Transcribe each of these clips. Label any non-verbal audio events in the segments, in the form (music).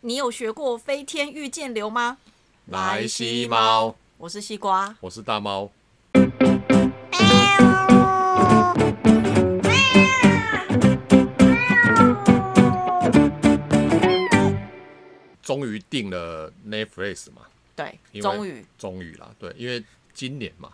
你有学过飞天御剑流吗？来西猫，我是西瓜。我是大猫。终于定了 Netflix 嘛，对，终于终于啦，对，因为今年嘛，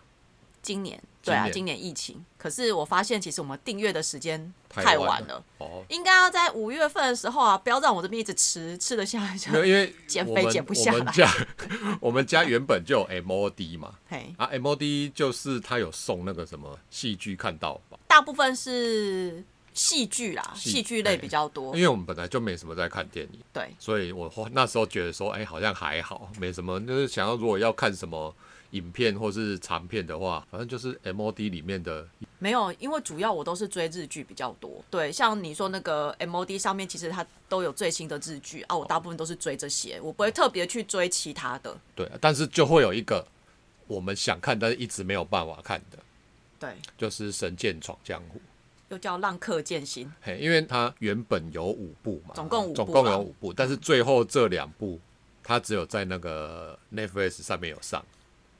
今年，对啊，今年疫情，可是我发现其实我们订阅的时间太太晚晚了。了，哦，应该要在五月份的时候啊，不要让我这边一直吃，吃得下来。因为 (laughs) 减肥减不下来。我们家 (laughs) 我们家原本就有 MOD 嘛，嘿，啊，MOD 就是他有送那个什么戏剧看到吧，大部分是戏剧啦，戏戏剧类比较多。因。为我们本来就没什么在看电影。对，所以我那时候觉得说，哎、好像还好，没什么。就是想要如果要看什么影片或是长片的话，反正就是 MOD 里面的，没有，因为主要我都是追日剧比较多。对，像你说那个 MOD 上面，其实它都有最新的日剧啊，我大部分都是追这些，我不会特别去追其他的。对，但是就会有一个我们想看但是一直没有办法看的，对，就是《神剑闯江湖》。又叫浪客剑心。嘿，因为它原本有五部嘛，总共五部总共啊有五部，但是最后这两部它只有在那个 Netflix 上面有上，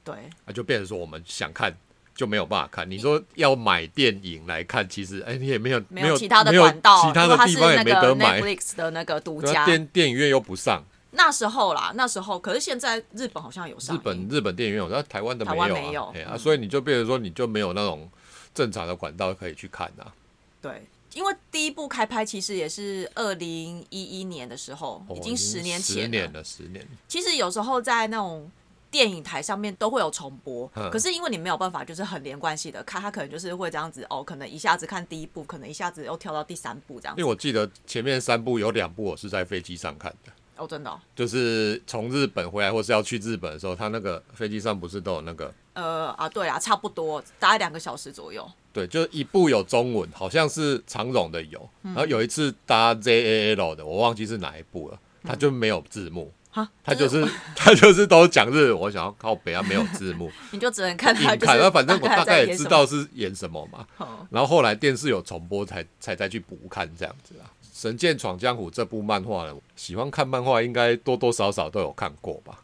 对，那就变成说我们想看就没有办法看。你说要买电影来看，其实哎、你也没有没有其他的管道，其他的地方也那个没得买。Netflix 的那个独家。电电影院又不上，那时候啦，那时候，可是现在日本好像有上。日本日本电影院有，但台湾的没有啊，湾没有嘿啊，嗯所以你就变成说你就没有那种正常的管道可以去看啊。对，因为第一部开拍其实也是二零一一年的时候，哦已经十年前十年了，十年。其实有时候在那种电影台上面都会有重播，嗯。可是因为你没有办法就是很连贯性的看，它可能就是会这样子哦，可能一下子看第一部，可能一下子又跳到第三部这样子。因为我记得前面三部有两部我是在飞机上看的，哦，真的哦、就是从日本回来或是要去日本的时候，他那个飞机上不是都有那个呃啊，对啊，差不多大概两个小时左右。对，就是一部有中文，好像是长荣的有，嗯。然后有一次搭 JAL 的，我忘记是哪一部了，它就没有字幕，哈，它就是 (laughs) 他就是都讲日文，我想要靠北啊没有字幕，(laughs) 你就只能看它硬就是看，那反正我大概也知道是演什么嘛，哦然后后来电视有重播才才再去补看这样子啊。《神剑闯江湖》这部漫画呢，喜欢看漫画应该多多少少都有看过吧？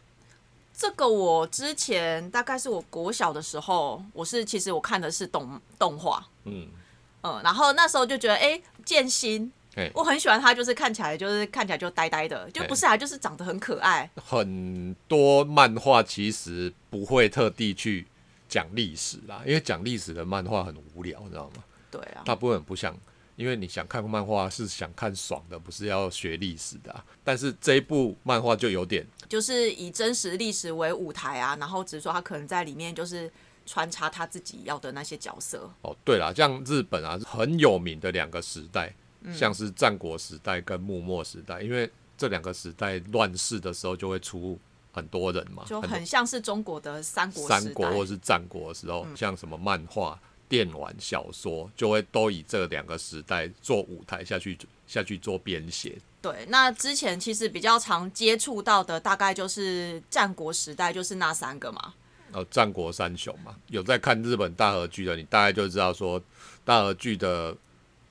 这个我之前大概是我国小的时候，我是其实我看的是动动画，嗯，嗯，然后那时候就觉得哎，剑心，嘿，我很喜欢他，就是看起来就是看起来就呆呆的，就不是啊，就是长得很可爱。很多漫画其实不会特地去讲历史啦，因为讲历史的漫画很无聊，你知道吗？对啊，大部分人不想，因为你想看漫画是想看爽的，不是要学历史的啊、但是这一部漫画就有点就是以真实历史为舞台啊，然后只是说他可能在里面就是穿插他自己要的那些角色。哦，对啦，像日本啊很有名的两个时代，嗯像是战国时代跟幕末时代，因为这两个时代乱世的时候就会出很多人嘛，就很像是中国的三国三国或是战国的时候，像什么漫画、电玩、小说，就会都以这两个时代做舞台下去下去做编写。对，那之前其实比较常接触到的大概就是战国时代，就是那三个嘛。呃，战国三雄嘛，有在看日本大和剧的，你大概就知道说大和剧的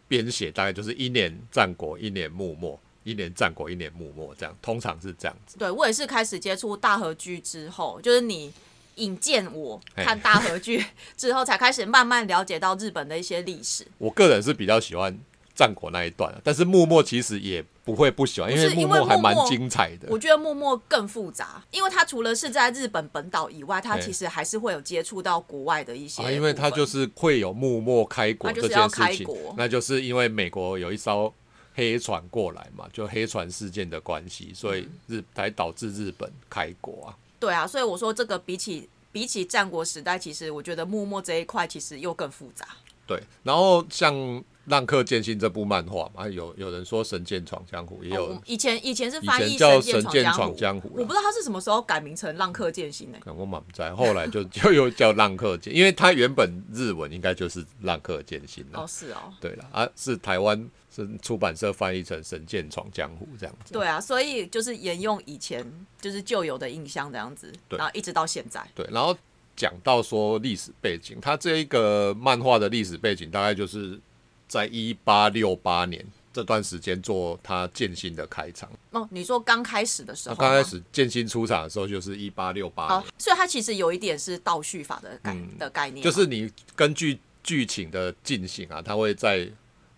编写大概就是一年战国，一年幕末，一年战国，一年幕末，这样通常是这样子。对我也是开始接触大和剧之后，就是你引荐我看大和剧之后，才开始慢慢了解到日本的一些历史。我个人是比较喜欢战国那一段啊，但是幕末其实也不会不喜欢，因为幕不是因为还蛮精彩的。我觉得默默更复杂，因为它除了是在日本本岛以外，它其实还是会有接触到国外的一些因为它就是会有默默开国就是要件事情开国，那就是因为美国有一艘黑船过来嘛，就黑船事件的关系，所以日才导致日本开国啊。对啊，所以我说这个比起比起战国时代，其实我觉得幕末这一块其实又更复杂。对，然后像《浪客剑心》这部漫画嘛，有有人说《神剑闯江湖》，也有、哦以前以前是以翻译前叫《《神剑闯闯江湖》我不知道他是什么时候改名成《浪客剑心》呢？可能我满不在，后来就 (laughs) 就又叫浪客剑，因为他原本日文应该就是浪客剑心啦。哦，是哦，对了啊，是台湾是出版社翻译成《神剑闯江湖》这样子。对啊，所以就是沿用以前就是旧有的印象这样子，然后一直到现在。对，然后讲到说历史背景，他这一个漫画的历史背景大概就是在一八六八年这这段时间做他剑心的开场。哦，你说刚开始的时候刚开始剑心出场的时候就是一八六八哦年，，所以他其实有一点是倒叙法的概、的概念就是你根据剧情的进行啊，他会在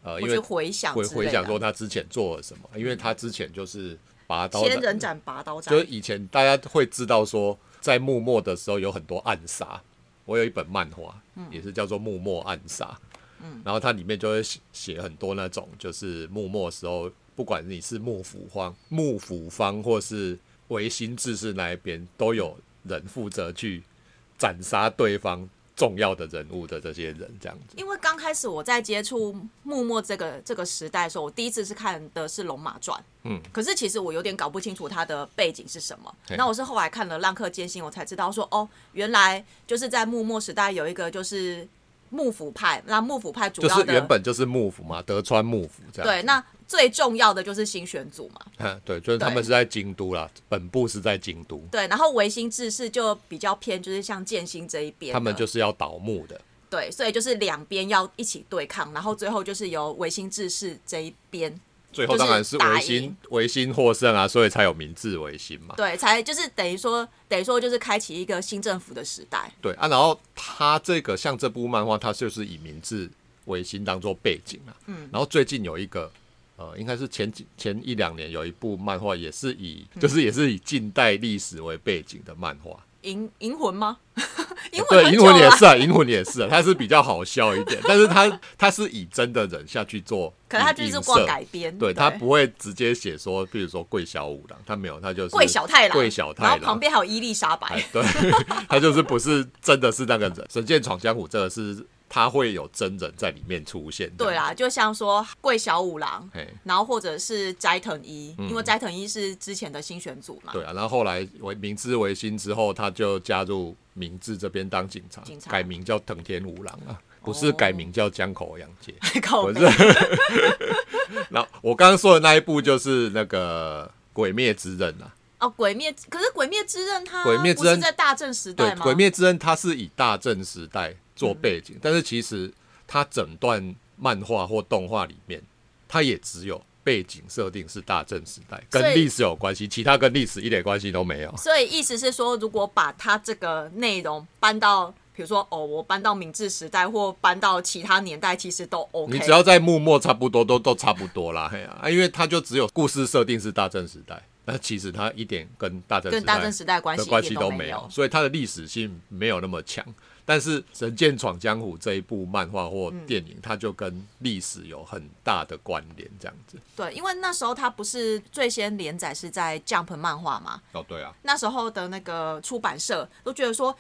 呃，因为回想回回想说他之前做了什么，因为他之前就是拔刀的，千人斩、拔刀斩就是，以前大家会知道说，在幕末的时候有很多暗杀。我有一本漫画，嗯也是叫做《幕末暗杀》，嗯，然后它里面就会写写很多那种，就是幕末的时候，不管你是幕府方、幕府方或是维新志士那一边，都有人负责去斩杀对方重要的人物的这些人，这样子。因为刚开始我在接触幕末这个这个时代的时候，我第一次是看的是《龙马传》，嗯，可是其实我有点搞不清楚它的背景是什么。那我是后来看了《浪客剑心》，我才知道说，哦，原来就是在幕末时代有一个就是幕府派，那幕府派主就是要的原本就是幕府嘛，德川幕府这样。对，那最重要的就是新选组嘛，嗯，(laughs) 对，就是他们是在京都啦，本部是在京都，对，然后维新志士就比较偏就是像建新这一边，他们就是要倒幕的。对，所以就是两边要一起对抗，然后最后就是由维新志士这一边最后当然是维新维新获胜啊，所以才有明治维新嘛。对，才就是等于说，等于说就是开启一个新政府的时代。对啊，然后他这个像这部漫画，它就是以明治维新当做背景啊。嗯，然后最近有一个呃，应该是前几前一两年有一部漫画，也是以、嗯就是也是以近代历史为背景的漫画。银银魂吗？(laughs) 银魂对，银魂也是啊，银魂也是啊，它是比较好笑一点，但是它它是以真的人下去做，(laughs) 可能他就是光改编，对他不会直接写说，比如说桂小五郎，他没有，他就是桂小太郎，桂小太然后郎，旁边还有伊丽莎白哎，，对，(laughs) 他就是不是真的是那个人。《神剑闯江湖》这个是他会有真人在里面出现，对，啦，就像说桂小五郎，哎，然后或者是斋藤一，因为斋藤一是之前的新选组嘛，嗯对啊，然后后来为明治维新之后，他就加入明治这边当警察，警察。改名叫藤田五郎啊，不是改名叫江口洋介。(laughs) 靠我然后我刚刚说的那一部就是那个《鬼灭之刃》啊，哦，鬼灭，可是鬼灭之刃它鬼灭之刃是在大正时，代吗？《鬼灭之刃》它是以大正时代做背景，但是其实它整段漫画或动画里面，它也只有背景设定是大正时代，跟历史有关系，其他跟历史一点关系都没有。所以意思是说，如果把它这个内容搬到，比如说哦，我搬到明治时代或搬到其他年代，其实都 OK。你只要在幕末差不多都都差不多啦，嘿、啊，因为它就只有故事设定是大正时代，那其实它一点跟大正时代跟大正时代关系关系都没有，所以它的历史性没有那么强。但是《神剑闯江湖》这一部漫画或电影，它就跟历史有很大的关联，这样子。对，因为那时候它不是最先连载是在 Jump 漫画嘛，哦，对啊，那时候的那个出版社都觉得说。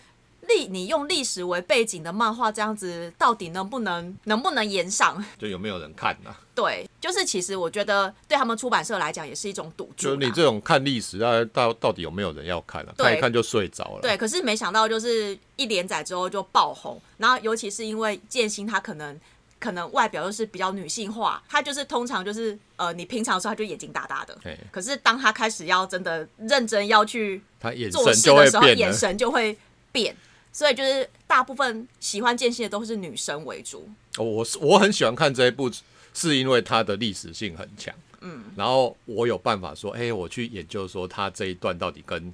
历你用历史为背景的漫画这样子，到底能不能能不能延上？(laughs) 就有没有人看呐、对，就是其实我觉得对他们出版社来讲也是一种赌注就是你这种看历史，那到到底有没有人要看啊？看一看就睡着了。对，可是没想到就是一连载之后就爆红，然后尤其是因为剑心他可能可能外表又是比较女性化，他就是通常就是呃你平常的时候他就眼睛大大的嘿，可是当他开始要真的认真要去他眼做神就会事的时候，变。眼神就会变，所以就是大部分喜欢剑心的都是女生为主。哦我是我很喜欢看这一部，是因为它的历史性很强。嗯，然后我有办法说，哎、我去研究说它这一段到底跟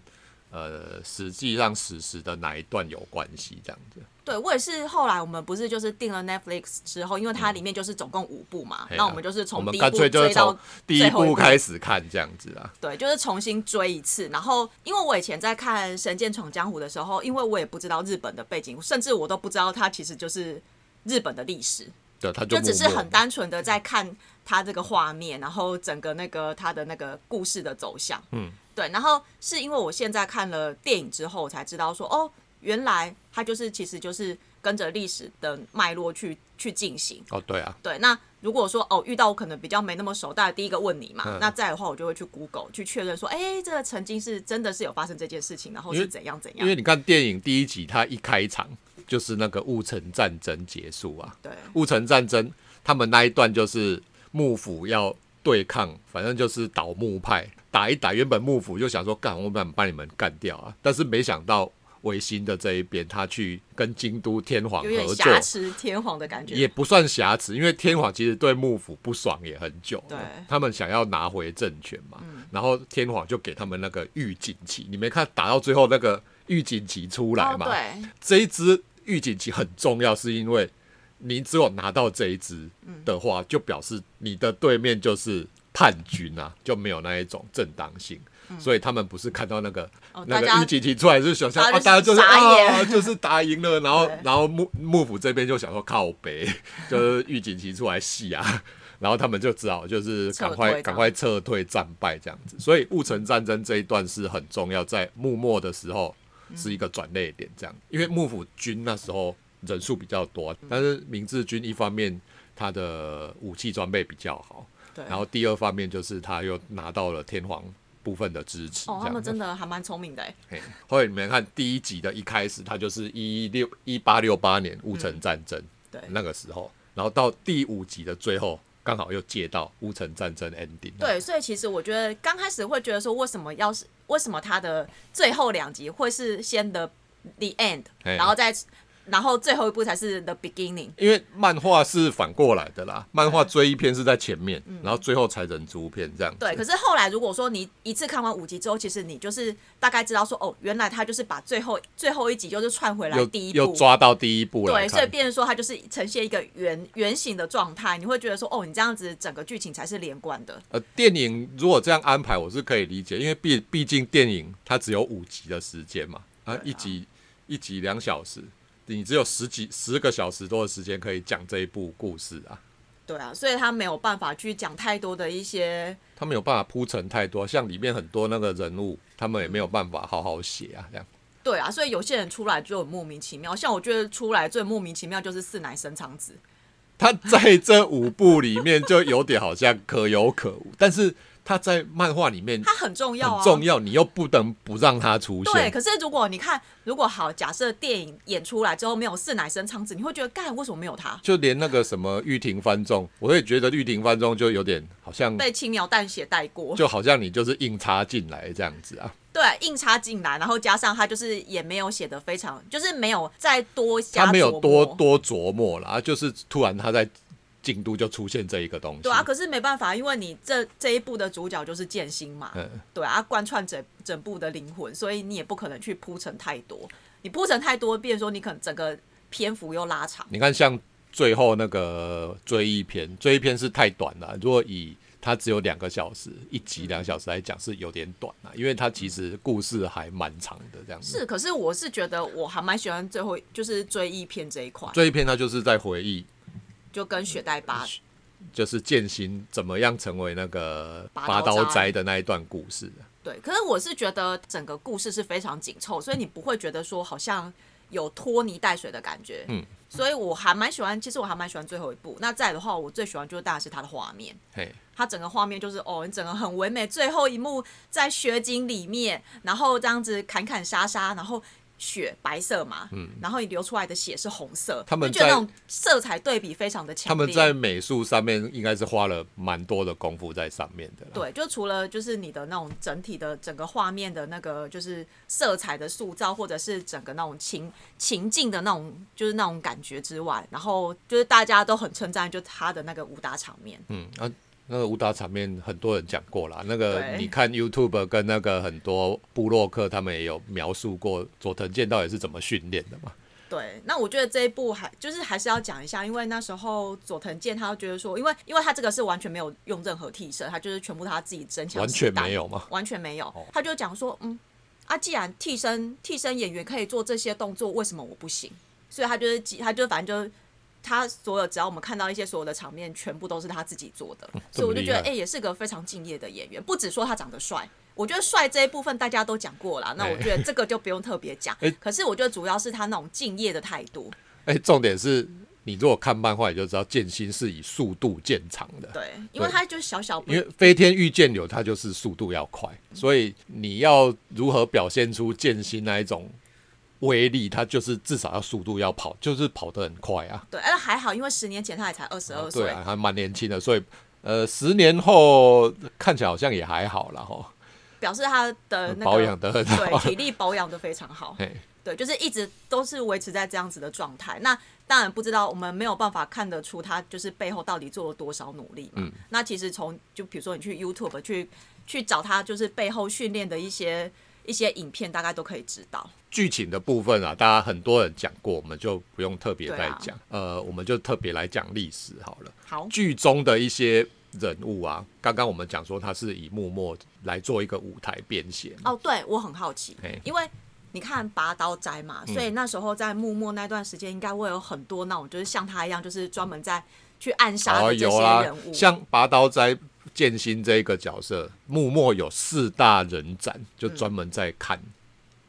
呃实际上史实的哪一段有关系，这样子。对我也是，后来我们不是就是订了 Netflix 之后，因为它里面就是总共五部嘛，那我们就是从第一部追到第一部部开始看这样子啊。对，就是重新追一次。然后，因为我以前在看《神剑闯江湖》的时候，因为我也不知道日本的背景，甚至我都不知道它其实就是日本的历史，对，他就就只是很单纯的在看它这个画面，然后整个那个它的那个故事的走向。嗯，对。然后是因为我现在看了电影之后，我才知道说，哦，原来它就是其实就是跟着历史的脉络去去进行。哦，对啊，对，那如果说哦遇到我可能比较没那么熟，大家第一个问你嘛，嗯那再的话我就会去 Google 去确认说，哎、这个曾经是真的是有发生这件事情，然后是怎样怎样因为。你看电影第一集，它一开场就是那个戊辰战争结束啊。对戊辰战争，他们那一段就是幕府要对抗，反正就是倒幕派，打一打。原本幕府就想说，干，我们把你们干掉啊，但是没想到维新的这一边，他去跟京都天皇有点合作，挟持天皇的感觉。也不算瑕疵，因为天皇其实对幕府不爽也很久，对他们想要拿回政权嘛，然后天皇就给他们那个预警旗，你没看打到最后那个预警旗出来哦，嘛？对，这一支预警旗很重要，是因为你只有拿到这一支的话，就表示你的对面就是叛军啊，就没有那一种正当性。所以他们不是看到那个、哦那个御景提出来，就想象啊，大家就是啊，就是打赢了，然后然后幕幕府这边就想说靠北，(laughs) 就是预警提出来戏啊，(laughs) 然后他们就只好就是赶快赶快撤退战败这样子。所以戊辰战争这一段是很重要，在幕末的时候是一个转捩点，这样，因为幕府军那时候人数比较多，但是明治军一方面他的武器装备比较好，对。然后第二方面就是他又拿到了天皇部分的支持，哦，他们真的还蛮聪明的哎。嘿，后来你们看第一集的一开始，他就是一六一八六八年戊辰战争、对那个时候，然后到第五集的最后，刚好又借到戊辰战争 ending。对，所以其实我觉得刚开始会觉得说，为什么要是为什么他的最后两集会是先的 the end，然后再然后最后一部才是 the beginning。因为漫画是反过来的啦，漫画追一篇是在前面，然后最后才人猪片这样子。嗯对，可是后来如果说你一次看完五集之后，其实你就是大概知道说，哦，原来他就是把最后最后一集就是串回来又第一部，又抓到第一部了对，所以看。变成说它就是呈现一个圆圆形的状态，你会觉得说，哦，你这样子整个剧情才是连贯的。呃，电影如果这样安排，我是可以理解，因为毕毕竟电影它只有五集的时间嘛，啊一集一集两小时，你只有十几十个小时多的时间可以讲这一部故事啊。对啊，所以他没有办法去讲太多的一些，他没有办法铺陈太多，像里面很多那个人物，他们也没有办法好好写啊，这样。对啊，所以有些人出来就很莫名其妙。像我觉得出来最莫名其妙就是四乃生长子，他在这五部里面就有点好像可有可无，但是他在漫画里面他很重要啊，很重要，你又不能不让他出现对，可是如果你看，如果好，假设电影演出来之后没有四乃生昌子，你会觉得干为什么没有他？就连那个什么玉庭翻中，我也觉得玉庭翻中就有点好像，被轻描淡写带过，就好像你就是硬插进来这样子啊。对，硬插进来，然后加上他就是也没有写的非常，就是没有再多加他没有多多琢磨啦，就是突然他在京都就出现这一个东西。对啊，可是没办法，因为你这这一部的主角就是剑心嘛，嗯，对啊，贯穿整整部的灵魂，所以你也不可能去铺陈太多。你铺陈太多，变成说你可能整个篇幅又拉长。你看像最后那个追忆篇，追忆篇是太短了。如果以它只有两个小时，一集两小时来讲是有点短啊，因为它其实故事还蛮长的这样子。是，可是我是觉得我还蛮喜欢最后就是追忆篇这一块，追忆篇它就是在回忆，就跟雪代巴就是剑心怎么样成为那个拔拔刀刀斋斋的那一段故事。对，可是我是觉得整个故事是非常紧凑，所以你不会觉得说好像有拖泥带水的感觉。嗯，所以我还蛮喜欢，其实我还蛮喜欢最后一部。那再的话，我最喜欢就是当然是它的画面。嘿，它整个画面就是哦，你整个很唯美。最后一幕在雪景里面，然后这样子砍砍杀杀，然后雪白色嘛，嗯，然后你流出来的血是红色，他们就觉得那种色彩对比非常的强烈。他们在美术上面应该是花了蛮多的功夫在上面的。对，就除了就是你的那种整体的整个画面的那个就是色彩的塑造，或者是整个那种情情境的那种就是那种感觉之外，然后就是大家都很称赞，就他的那个武打场面。嗯啊，那个武打场面很多人讲过啦。那个你看 YouTube 跟那个很多部落客他们也有描述过佐藤健到底是怎么训练的嘛。对，那我觉得这一部还就是还是要讲一下，因为那时候佐藤健他觉得说，因为因为他这个是完全没有用任何替身，他就是全部他自己真枪完全没有吗？完全没有。他就讲说，嗯，啊，既然替身替身演员可以做这些动作，为什么我不行？所以他就是他就反正就是他所有只要我们看到一些所有的场面，全部都是他自己做的，所以我就觉得，哎、也是个非常敬业的演员。不只说他长得帅，我觉得帅这一部分大家都讲过了，那我觉得这个就不用特别讲哎。可是我觉得主要是他那种敬业的态度。哎、重点是你如果看漫画，你就知道剑心是以速度见长的。对，因为他就是小小因为飞天御剑流，他就是速度要快，所以你要如何表现出剑心那一种威力，它就是至少要速度要跑，就是跑得很快啊。对，哎，还好，因为十年前他也才二十二岁，对啊，还蛮年轻的，所以呃，十年后看起来好像也还好啦。哈，表示他的那个保养的很好对，体力保养的非常好。对，就是一直都是维持在这样子的状态。那当然不知道，我们没有办法看得出他就是背后到底做了多少努力嘛。那其实从就比如说你去 YouTube 去去找他，就是背后训练的一些一些影片，大概都可以知道。剧情的部分啊，大家很多人讲过，我们就不用特别再讲。呃，我们就特别来讲历史好了。好，剧中的一些人物啊，刚刚我们讲说他是以幕末来做一个舞台编写。哦，对我很好奇因为你看拔刀斋嘛，所以那时候在幕末那段时间，应该会有很多那种就是像他一样，就是专门在去暗杀这些人物。，像拔刀斋剑心这一个角色，幕末有四大人斩，就专门在砍、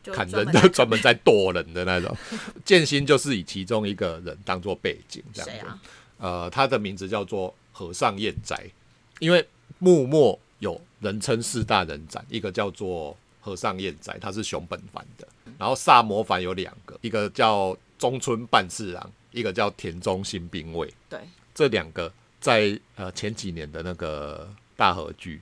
就砍人的，专门在剁 (laughs) 人的那种。剑心就是以其中一个人当做背景，这样子。谁啊？呃，他的名字叫做和尚彦斋，因为幕末有人称四大人斩，一个叫做和尚彦斋，他是熊本藩的，然后萨摩藩有两个，一个叫中村半次郎，一个叫田中新兵卫，对，这两个在呃前几年的那个大和剧。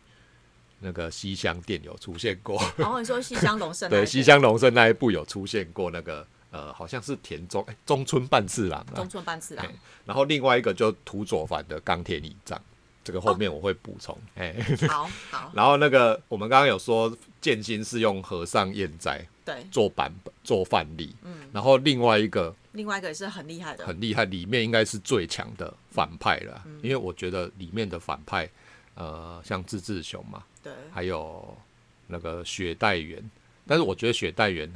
那个西乡店有出现过，然后你说西乡隆盛对，西乡隆盛那一部有出现过那个呃，好像是田中、哎中村半次郎啊。中，村半次郎。嘿，然后另外一个就土佐藩的冈田以藏，这个后面我会补充。哎、好好，(laughs) 然后那个我们刚刚有说剑心是用和尚彦斋对，做版本做范例，嗯，然后另外一个另外一个也是很厉害的，很厉害，里面应该是最强的反派了，因为我觉得里面的反派，呃，像志志雄嘛，对，还有那个雪代缘，但是我觉得雪代缘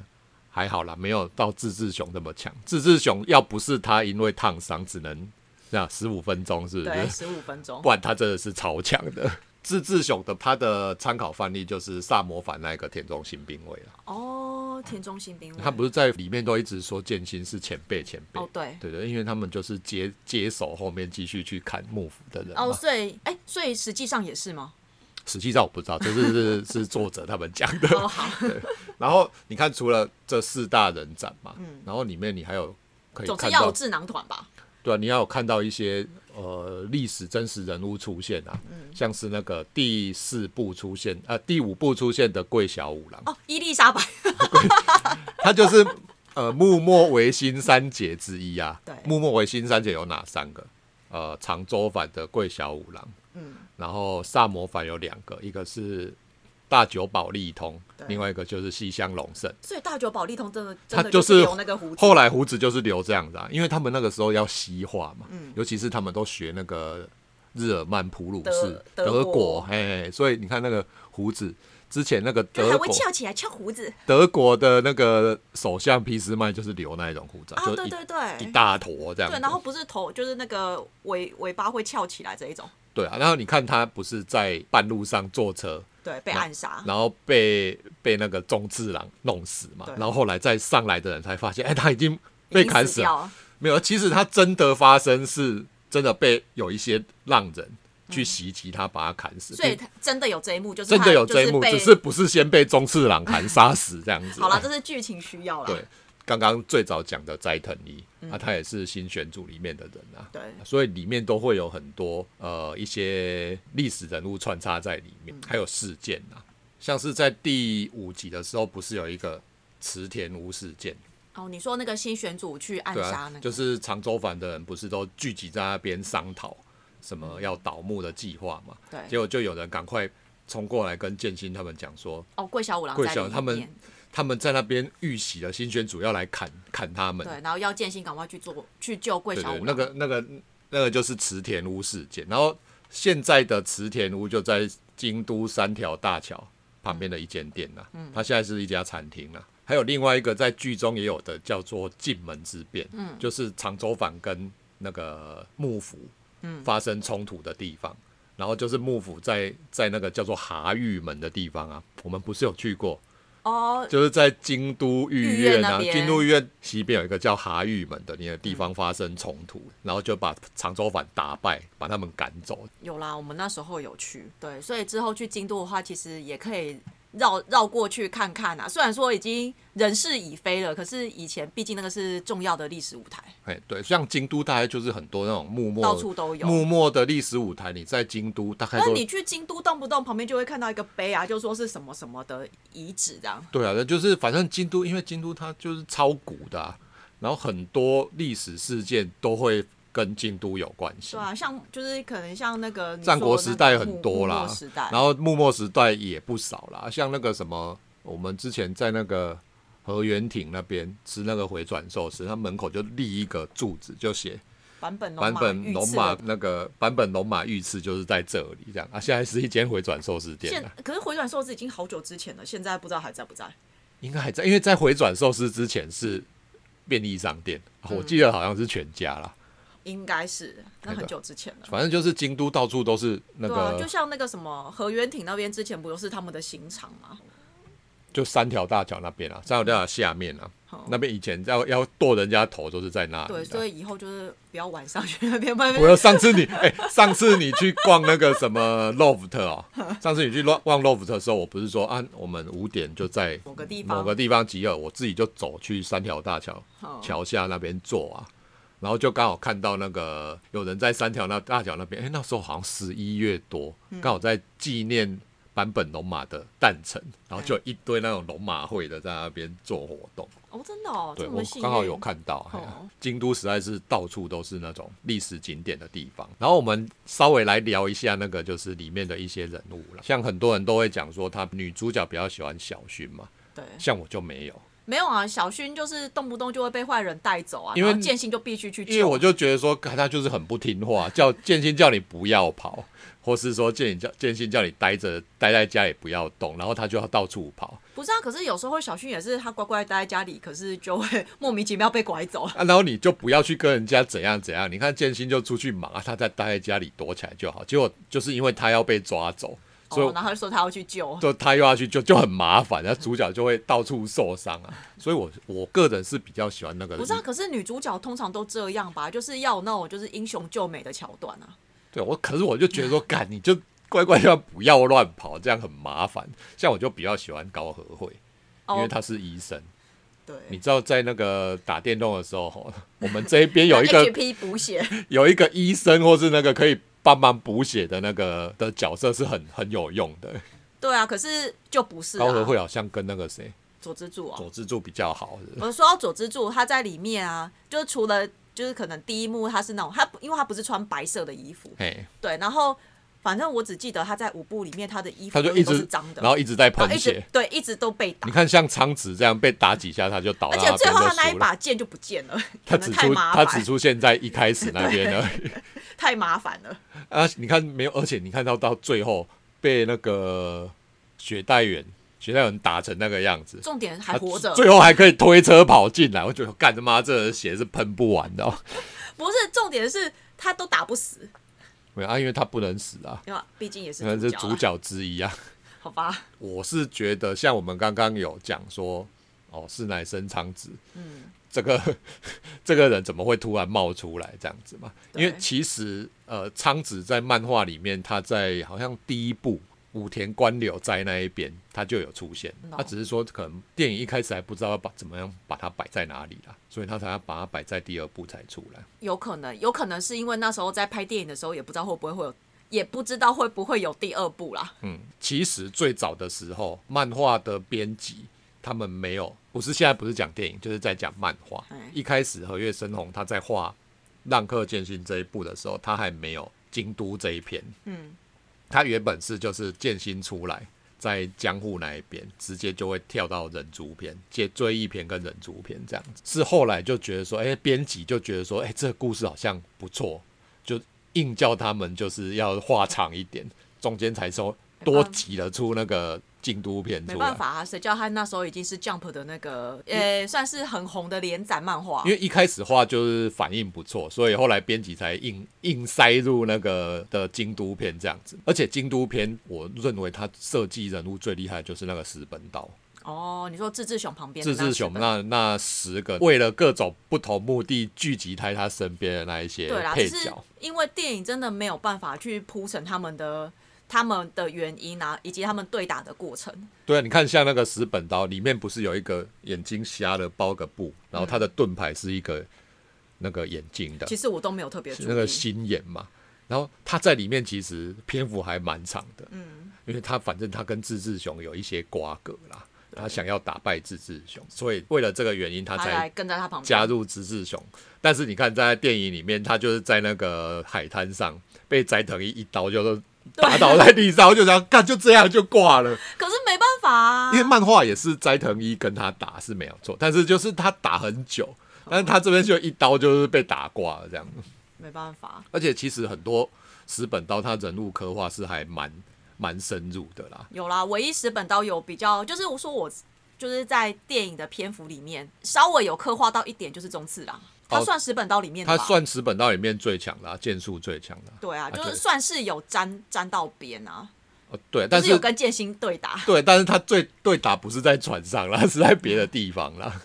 还好啦，没有到志志雄那么强。志志雄要不是他因为烫伤只能这样十五分钟，是不对，是？十五分钟不，然他真的是超强的。志志雄的他的参考范例就是萨摩反那个田中新兵卫了，哦，田中新兵卫，他不是在里面都一直说剑心是前辈前辈，哦，对，对对，因为他们就是接接手后面继续去砍幕府的人。哦，所以，哎，所以实际上也是吗？实际上我不知道，这是是是作者他们讲的。(laughs) 哦，好，(laughs) 然后你看，除了这四大人展嘛，然后里面你还有可以看到，智囊团吧？对啊，你要有看到一些呃历史真实人物出现啊，像是那个第四部出现，呃，第五部出现的桂小五郎，哦，伊丽莎白，(laughs) 他就是呃幕末维新三杰之一啊。对。幕末维新三杰有哪三个？呃，常州藩的桂小五郎，嗯，然后萨摩藩有两个，一个是大久保利通，另外一个就是西乡隆盛。所以大久保利通真的真的他就是留那个胡子，后来胡子就是留这样子啊，因为他们那个时候要西化嘛，嗯。尤其是他们都学那个日耳曼普鲁士德德国。国，嘿，嘿所以你看那个胡子，之前那个德国会翘起来翘胡子。德国的那个首相俾斯麦就是留那一种胡子、啊，对对对，一大坨这样。对，然后不是头，就是那个尾尾巴会翘起来这一种，对啊，然后你看他不是在半路上坐车，对，被暗杀，然后被被那个中次郎弄死嘛，然后后来再上来的人才发现，哎，他已经被砍死了。死没有，其实他真的发生是真的被有一些浪人去袭击他，把他砍死。所以他真的有这一幕，就是真的有这一幕，只是不是先被中次郎砍杀死 (laughs) 这样子。好了，这是剧情需要了，对，刚刚最早讲的斋藤一，啊，他也是新选组里面的人啊。对。所以里面都会有很多呃一些历史人物穿插在里面，还有事件啊，像是在第五集的时候，不是有一个池田屋事件，哦，你说那个新选组去暗杀那，个，就是常州藩的人不是都聚集在那边商讨什么要倒木的计划嘛？对。结果就有人赶快冲过来跟建新他们讲说，哦，桂小五郎桂小他们他们在那边遇袭了新选组要来砍砍他们，对，然后要建新赶快去做去救桂小五郎，那个那个那个就是池田屋事件。然后现在的池田屋就在京都三条大桥旁边的一间店呐、嗯它现在是一家餐厅啊。还有另外一个在剧中也有的叫做进门之变，嗯，就是长州藩跟那个幕府嗯发生冲突的地方。然后就是幕府在在那个叫做哈玉门的地方啊，我们不是有去过，哦，就是在京都御苑啊，京都御苑西边有一个叫哈玉门的那个地方发生冲突，然后就把长州藩打败，把他们赶走。有啦，我们那时候有去，对，所以之后去京都的话，其实也可以绕绕过去看看啊。虽然说已经人事已非了，可是以前毕竟那个是重要的历史舞台，哎，对，像京都大概就是很多那种幕末到处都有。幕末的历史舞台，你在京都大概那你去京都，动不动旁边就会看到一个碑啊，就说是什么什么的遗址这样。对啊，那就是反正京都，因为京都它就是超古的啊、然后很多历史事件都会跟京都有关系对。啊，像就是可能像那个你战国时代很多啦然后幕末时代也不少啦，像那个什么，我们之前在那个河原町那边吃那个回转寿司，它门口就立一个柱子，就写版本版本龙马那个版本龙马御赐就是在这里这样啊。现在是一间回转寿司店现，可是回转寿司已经好久之前了，现在不知道还在不在。应该还在，因为在回转寿司之前是便利商店，啊我记得好像是全家啦。应该是那那个很久之前了。反正就是京都到处都是那对啊，个就像那个什么河原町那边之前不就是他们的刑场吗？就三条大桥那边啊，三条大桥下面啊，好那边以前要要剁人家头都是在那里。对，所以以后就是不要晚上去那边，(laughs) 我要上次你哎、上次你去逛那个什么 loft 哦，上次你去逛逛 loft 的时候，我不是说啊，我们五点就在某个地方某个地方集合，我自己就走去三条大桥好桥下那边坐啊，然后就刚好看到那个有人在三条那大桥那边，哎、那时候好像十一月多，嗯。刚好在纪念版本龙马的诞辰，然后就一堆那种龙马会的在那边做活动。哦，真的哦，对我刚好有看到，哦。京都实在是到处都是那种历史景点的地方。然后我们稍微来聊一下那个就是里面的一些人物了，像很多人都会讲说，他女主角比较喜欢小薰嘛，对，像我就没有，没有啊，小薰就是动不动就会被坏人带走啊，因为剑心就必须去救。因为我就觉得说他就是很不听话，叫剑心叫你不要跑，或是说剑叫剑心叫你待着待在家里不要动，然后他就要到处跑不是啊，可是有时候小薰也是他乖乖待在家里，可是就会莫名其妙被拐走。啊，然后你就不要去跟人家怎样怎样。你看剑心就出去忙啊，他在待在家里躲起来就好。结果就是因为他要被抓走，所以哦，然后他就说他要去救。就他又要去救，就很麻烦，然后主角就会到处受伤啊。所以我我个人是比较喜欢那个，不是啊，可是女主角通常都这样吧，就是要有那种就是英雄救美的桥段啊。对我，可是我就觉得说，干你就乖乖要不要乱跑，这样很麻烦。像我就比较喜欢高和慧，因为哦，他是医生。对，你知道在那个打电动的时候，吼我们这一边有一个 (laughs) 补血，有一个医生，或是那个可以帮忙补血的那个的角色是很很有用的。对啊，可是就不是、啊、高和会好像跟那个谁佐之助啊。佐之助比较好的。我说到佐之助，他在里面啊，就是除了就是可能第一幕他是那种他因为他不是穿白色的衣服，嘿，对，然后反正我只记得他在舞步里面他的衣服他就一直脏的，然后一直在喷血。对一直都被打你，看像苍子这样被打几下他就倒了，而且最后他那一。把剑就不见了，他只出他只出现在一开始那边而已 (laughs) 太麻烦了。啊！你看没有？而且你看到到最后被那个雪代缘雪代缘打成那个样子，重点还他活着，最后还可以推车跑进来，我觉得干他妈这人血是喷不完的、哦。不是重点是他都打不死，没有啊，因为他不能死啊，因为毕竟也是那是主角之一啊。好吧？我是觉得像我们刚刚有讲说，哦，是乃生苍子，嗯，这个 (laughs) 这个人怎么会突然冒出来这样子嘛？因为其实呃，苍子在漫画里面，他在好像第一部武田官柳在那一边，他就有出现。哦他只是说可能电影一开始还不知道要把怎么样把它摆在哪里啦，所以他才要把它摆在第二部才出来。有可能，有可能是因为那时候在拍电影的时候，也不知道会不会会有，也不知道会不会有第二部啦。嗯，其实最早的时候，漫画的编辑他们没有，不是现在不是讲电影，就是在讲漫画哎。一开始和月生红他在画《浪客剑心》这一部的时候，他还没有京都这一篇，嗯，他原本是就是剑心出来。在江户那一边，直接就会跳到人族篇、接追忆篇跟人族篇这样子。是后来就觉得说，哎、编辑就觉得说，哎、这个故事好像不错，就硬叫他们就是要画长一点，中间才说多挤了出那个京都片。没办法啊，谁叫他那时候已经是 Jump 的那个，呃，算是很红的连载漫画因。为一开始画就是反应不错，所以后来编辑才硬硬塞入那个的京都片这样子。而且京都片，我认为他设计人物最厉害的就是那个石本刀。哦，你说自治熊旁边的志志雄那那那十个为了各种不同目的聚集在他身边的那一些配角，因为电影真的没有办法去铺成他们的他们的原因啊，以及他们对打的过程。对啊，你看像那个石本刀里面不是有一个眼睛瞎了包个布，然后他的盾牌是一个那个眼睛的，其实我都没有特别注意那个心眼嘛。然后他在里面其实篇幅还蛮长的，嗯，因为他反正他跟志志雄有一些瓜葛啦，他想要打败志志雄，所以为了这个原因他他才跟在他旁边加入志志雄。但是你看在电影里面，他就是在那个海滩上被斋藤一一刀就是 (laughs) 打倒在地上，我就想干就这样就挂了。(laughs) 可是没办法啊，因为漫画也是斋藤一跟他打是没有错，但是就是他打很久，但是他这边就一刀就是被打挂了这样。没办法。而且其实很多石本刀他人物刻画是还蛮蛮深入的啦。有啦，唯一石本刀有比较，就是我说我就是在电影的篇幅里面稍微有刻画到一点，就是中次郎，他哦算十本刀里面？他算十本刀里面最强的、啊，剑术最强的啊、对啊，就是算是有沾沾到边啊，哦，对，但是是有跟剑心对打。对，但是他最对打不是在船上啦，(laughs) 是在别的地方啦。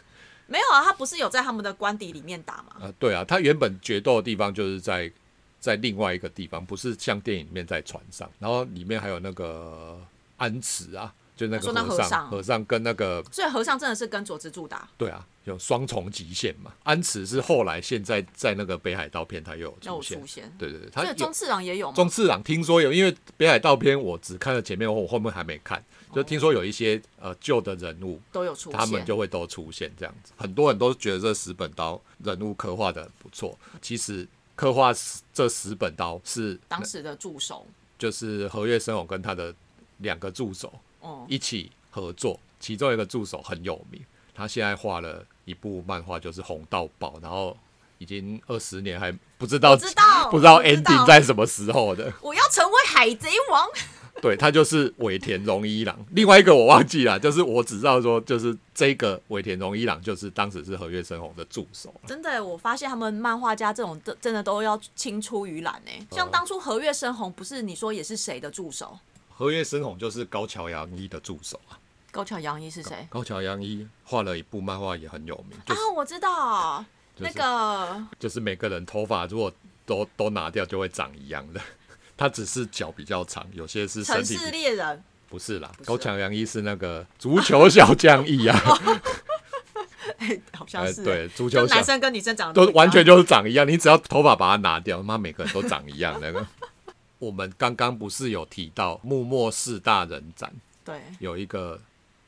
没有啊，他不是有在他们的官邸里面打吗？啊，对啊，他原本决斗的地方就是在在另外一个地方，不是像电影里面在船上，然后里面还有那个安慈啊，就那和尚，和尚跟那个所以和尚真的是跟佐之助打，对啊，有双重极限嘛。安慈是后来现在在那个北海道片他又有出现。对对对，他中次郎也有吗？中次郎听说有，因为北海道片我只看了前面，我后面还没看，就听说有一些呃旧的人物，都有出现。他们就会都出现这样子。很多人都觉得这十本刀人物刻画的不错，其实刻画这十本刀是当时的助手，就是和月生宏跟他的两个助手哦、一起合作，其中一个助手很有名，他现在画了一部漫画，就是《红到爆》，然后已经二十年还不知道 (laughs) 我知道，不知道我 ending 在什么时候的。我要成为海贼王。对他就是尾田荣一郎，另外一个我忘记了，就是我只知道说，就是这个尾田荣一郎就是当时是和月生红的助手真的，我发现他们漫画家这种真真的都要青出于蓝哎。哦像当初和月生红，不是你说也是谁的助手？和月生宏就是高桥阳一的助手啊，高桥阳一是谁？高桥阳一画了一部漫画也很有名，就是、啊，我知道，就是那个。就是每个人头发如果都都拿掉就会长一样的，(laughs) 他只是脚比较长，有些是身城市猎人，不是啦，是高桥阳一是那个足球小将一啊，(laughs) 哎，好像哎是、对，足球小男生跟女生长得都完全就是长一样，你只要头发把它拿掉，妈每个人都长一样那个。我们刚刚不是有提到幕末四大人展对。有一个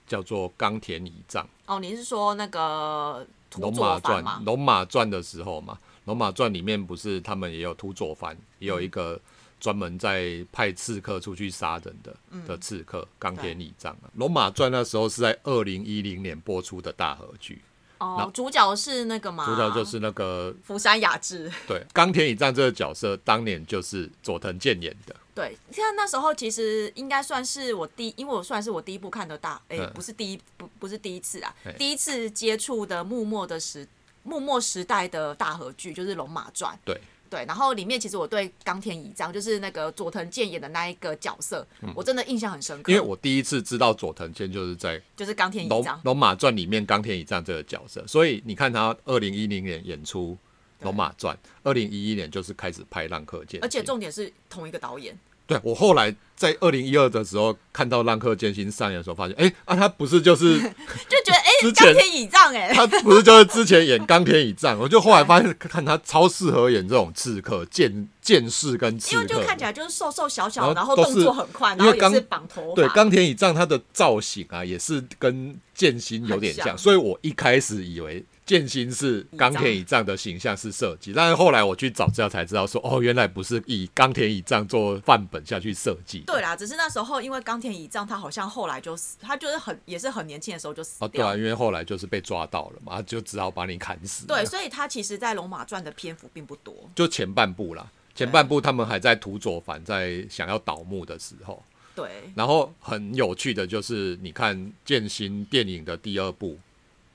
叫做冈田乙藏。哦，你是说那个《龙马传》吗？龙马传的时候嘛，《龙马传》里面不是他们也有土佐藩，也有一个专门在派刺客出去杀人的、的刺客冈田乙藏啊。《龙马传》那时候是在二零一零年播出的大合剧，哦，主角是那个吗？主角就是那个福山雅治。对冈田一战这个角色，当年就是佐藤健演的。对，像那时候其实应该算是我第，因为我算是我第一部看的大，哎、嗯不是第一，不不是第一次啊哎，第一次接触的幕末的时幕末时代的大合剧就是《龙马传》。对对，然后里面其实我对冈田乙藏，就是那个佐藤健演的那一个角色，我真的印象很深刻，嗯因为我第一次知道佐藤健就是在就是冈田《龙乙藏。龙马传》里面冈田乙藏这个角色，所以你看他二零一零年演出《龙马传》，二零一一年就是开始拍《浪客剑》，而且重点是同一个导演，对我后来在二零一二的时候看到《浪客剑心》上演的时候，发现，哎、啊，他不是就是 (laughs) 就觉得哎，之前冈田乙藏哎、他不是就是之前演钢铁倚仗，(laughs) 我就后来发现看他超适合演这种刺客、剑剑士跟刺因为客的。就看起来就是瘦瘦小小，然然后动作很快，然后也是绑头发，对，钢铁倚仗他的造型啊，也是跟剑心有点像，像。所以我一开始以为剑心是冈田乙藏的形象是设计，但是后来我去找资料才知道说，哦，原来不是以冈田乙藏做范本下去设计。对啦，只是那时候因为冈田乙藏他好像后来就死，他就是很也是很年轻的时候就死哦，对。啊，因为后来就是被抓到了嘛，就只好把你砍死。对，，所以他其实，在《龙马传》的篇幅并不多。就前半部啦，前半部他们还在土佐藩在想要倒幕的时候，对，然后很有趣的就是，你看剑心电影的第二部，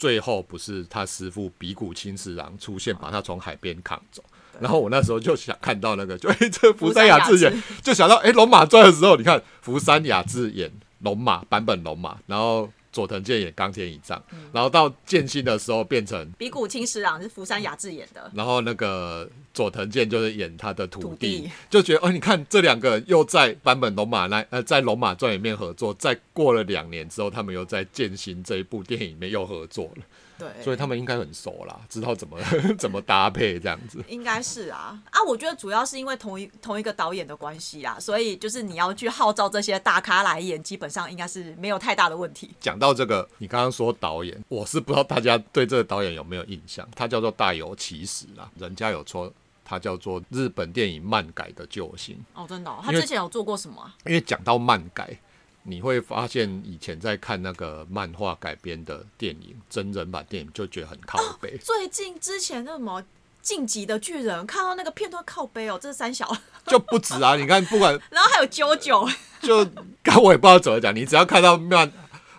最后不是他师傅比古清十郎出现，把他从海边扛走。然后我那时候就想看到那个，就 (laughs) 哎、这福山雅治演，就想到哎，龙马传》的时候，你看福山雅治演龙马版本龙马，然后佐藤健演冈田一丈，嗯，然后到剑心的时候变成，比古清十郎是福山雅治演的，然后那个佐藤健就是演他的徒徒弟，就觉得哦，你看这两个人又在版本龙马那呃，在龙马传里面合作，再过了两年之后，他们又在剑心这一部电影里面又合作了，对，所以他们应该很熟啦，(laughs) 知道怎么 (laughs) 怎么搭配这样子。应该是啊啊，我觉得主要是因为同一同一个导演的关系啊，所以就是你要去号召这些大咖来演，基本上应该是没有太大的问题。讲到这个，你刚刚说导演，我是不知道大家对这个导演有没有印象？他叫做大有其实啦，人家有说他叫做日本电影漫改的救星。哦，真的、哦，他之前有做过什么、啊？因为讲到漫改，你会发现以前在看那个漫画改编的电影、真人版电影，就觉得很靠背。最近之前那什么晋级的巨人，看到那个片段靠背哦，这是三小，(laughs) 就不止啊！你看，不管 (laughs) 然后还有九九，(laughs) 就，刚我也不知道怎么讲，你只要看到漫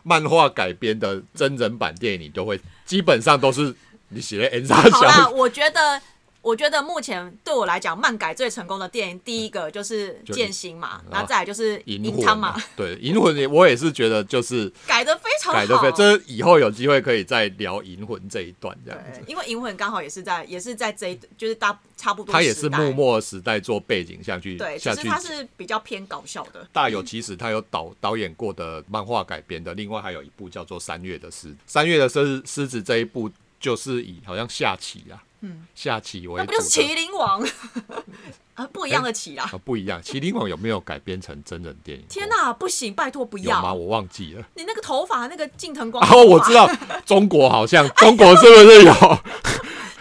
漫画改编的真人版电影，你都会基本上都是你写的 N 杀好啦，小，我觉得。我觉得目前对我来讲，漫改最成功的电影，第一个就是就剑心嘛，嗯然后再来就是银银汤嘛魂，，对，银魂也我也是觉得就是改的非常好。改的非常，这以后有机会可以再聊银魂这一段这样子。，因为银魂刚好也是在也是在这一就是大差不多，他也是幕。末时代做背景下去对，只下去是它是比较偏搞笑的。大有其实他有导导演过的漫画改编的，另外还有一部叫做《三月的狮》。《三月的狮狮子》这一部就是以好像下棋啊，嗯，下棋为主。那不就是麒麟王 (laughs) 啊？不一样的棋啦！啊，不一样。麒麟王有没有改编成真人电影？天哪，不行，拜托不要吗？要！我忘记了。你那个头发，那个近藤光，然后我知，道 (laughs) 中国好像中国是不是有？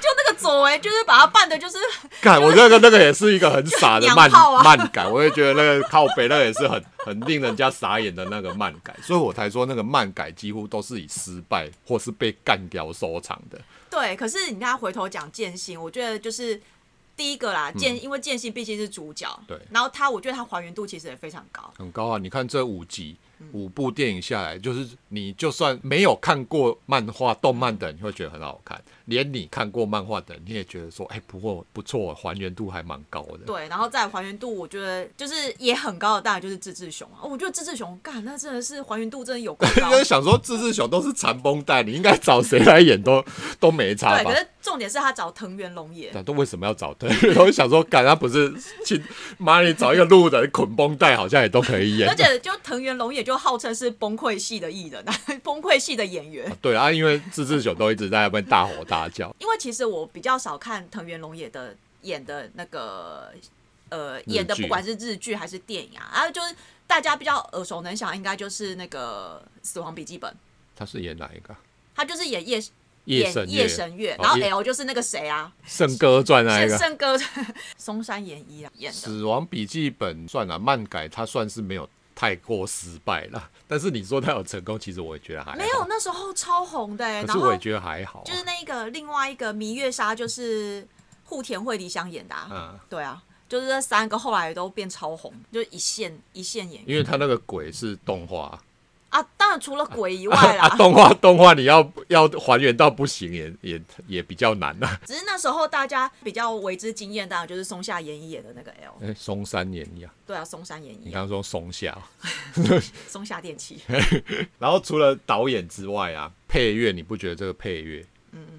就那个左为，就是把它扮的，就是看我那个那个也是一个很傻的娘漫漫改，我也觉得那个靠北那个也是很很令人家傻眼的那个漫改，所以我才说那个漫改几乎都是以失败或是被干掉收场的。对。可是你看他回头讲剑心，我觉得就是第一个啦，剑、因为剑心毕竟是主角，嗯对然后他我觉得他还原度其实也非常高。很高啊！你看这五集嗯五部电影下来，就是你就算没有看过漫画、动漫的，你会觉得很好看；连你看过漫画的，你也觉得说，哎、不过不错，还原度还蛮高的。对，然后再还原度，我觉得就是也很高的，当然就是志志雄啊。哦我觉得志志雄，干那真的是还原度真的有够高 (laughs) 因。为想说，志志雄都是缠绷带，你应该找谁来演都 (laughs) 都没差对，吧可？是重点是他找藤原龙也，但都为什么要找对？我想说，干他不是去妈你找一个路人捆绷带，好像也都可以演而。且就藤原龙也就号称是崩溃系的艺人，(laughs) 崩溃系的演员。对啊，因为志志雄都一直在那边大吼大叫。因为其实我比较少看藤原龙也的演的那个呃演的，不管是日剧还是电影啊，然后就是大家比较耳熟能详，应该就是那个《死亡笔记本》，他是演哪一个啊？他就是演夜夜夜神月，然后 L 就是那个谁啊，圣歌传那一个。是圣歌松山研一啊演的。死亡笔记本算了，漫改他算是没有太过失败了。(laughs) 但是你说他有成功，其实我也觉得还好。没有，，那时候超红的、欸，然后可是我也觉得还好啊、就是那个另外一个芈月杀，就是户田惠梨香演的、啊，嗯，对啊，就是这三个后来都变超红，就一线一线演员。因为他那个鬼是动画啊。当然除了鬼以外 (laughs) 啊，啦，动画动画你要要还原到不行也也也比较难啊。(laughs) 只是那时候大家比较为之惊艳，当然就是松下研一演的那个 L，哎、松山演一啊，对啊，松山研一啊，你刚刚说松下，松下电器，(laughs) 然后除了导演之外啊，配乐你不觉得这个配乐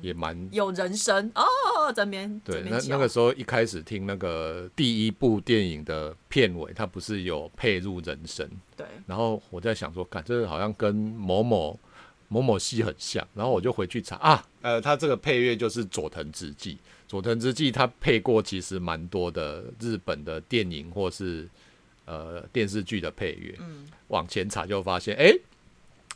也蛮有人声哦，这边对，那那个时候一开始听那个第一部电影的片尾，它不是有配入人声，对。然后我在想说，看这个好像跟某某某某戏很像，然后我就回去查啊，呃，他这个配乐就是佐藤直纪，佐藤直纪他配过其实蛮多的日本的电影或是呃电视剧的配乐，嗯，往前查就发现，哎、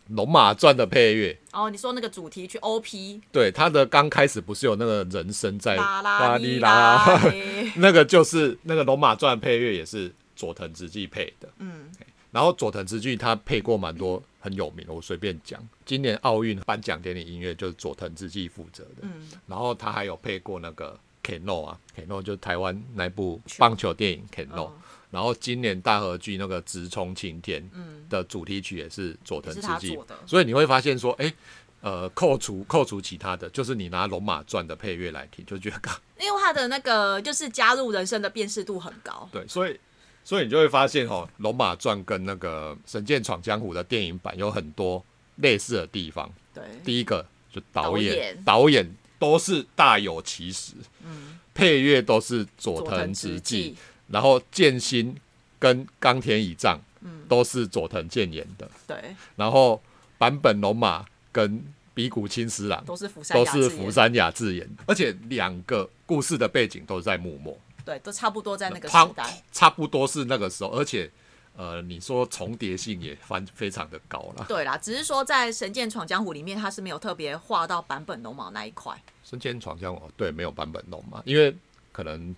龙马传》的配乐，哦，你说那个主题曲 OP 对它的刚开始不是有那个人声在啦啦啦 (laughs) 那个就是那个《龙马传》配乐也是佐藤直纪配的，嗯，然后佐藤直纪他配过蛮多很有名的，我随便讲。今年奥运颁奖典礼音乐就是佐藤直纪负责的，嗯，然后他还有配过那个 Keno 啊，Keno 就是台湾那部棒球电影 Keno，、嗯然后今年大河剧那个《直冲晴天》嗯。的主题曲也是佐藤也直纪。所以你会发现说，哎、呃，扣除扣除其他的，就是你拿《龙马传》的配乐来听，就觉得因为他的那个就是加入人声的辨识度很高，对，所以所以你就会发现哦，《龙马传》跟那个《神剑闯江湖》的电影版有很多类似的地方。对，第一个就导演，导演。导演都是大有其事。嗯，配乐都是佐藤直纪，，然后剑心跟冈田以藏，都是佐藤健演的，对，然后坂本龙马跟比谷清司郎都是福山都雅治演是福山雅治演的，而且两个故事的背景都是在幕末，对，都差不多在那个时差代。差不多是那个时候，而且呃，你说重叠性也翻非常的高了。对啦，只是说在《神剑闯江湖》里面，他是没有特别画到版本龙马那一块。神剑闯江湖，对，没有版本龙马，因为可能，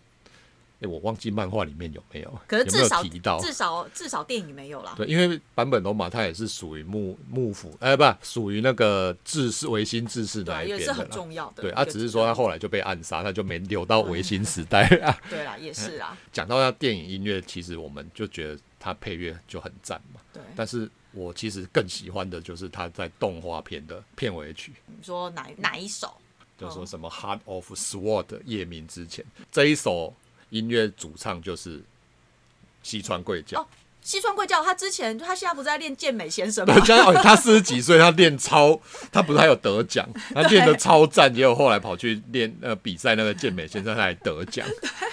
哎、我忘记漫画里面有没有，可是至少提到？至少至少电影没有啦。对，因为版本龙马它也是属于幕幕府，哎、不，属于那个治世维新治世那，一边的也是很。重要的。对，啊，只是说他后来就被暗杀，他就没留到维新时代啊。(laughs) 对啦，也是啊，(laughs) 讲到那电影音乐，其实我们就觉得它配乐就很赞嘛。对。但是我其实更喜欢的就是他在动画片的片尾曲，你说哪哪一首？就说什么《Heart of Sword》夜明之前这一首音乐主唱就是西川贵教。哦西川贵教他之前他现在不是在练健美先生吗他四十几岁，他练超，(laughs) 他不是还有得奖，他练的超赞，结果后来跑去练呃比赛那个健美先生，他还得奖。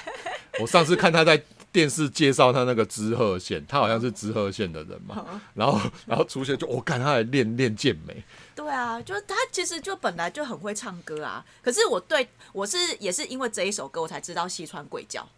(laughs) 我上次看他在电视介绍他那个知鹤县，他好像是知鹤县的人嘛，然后然后出现就我看他还练练健美，对啊，就是他其实就本来就很会唱歌啊。可是我对我是也是因为这一首歌我才知道西川贵教，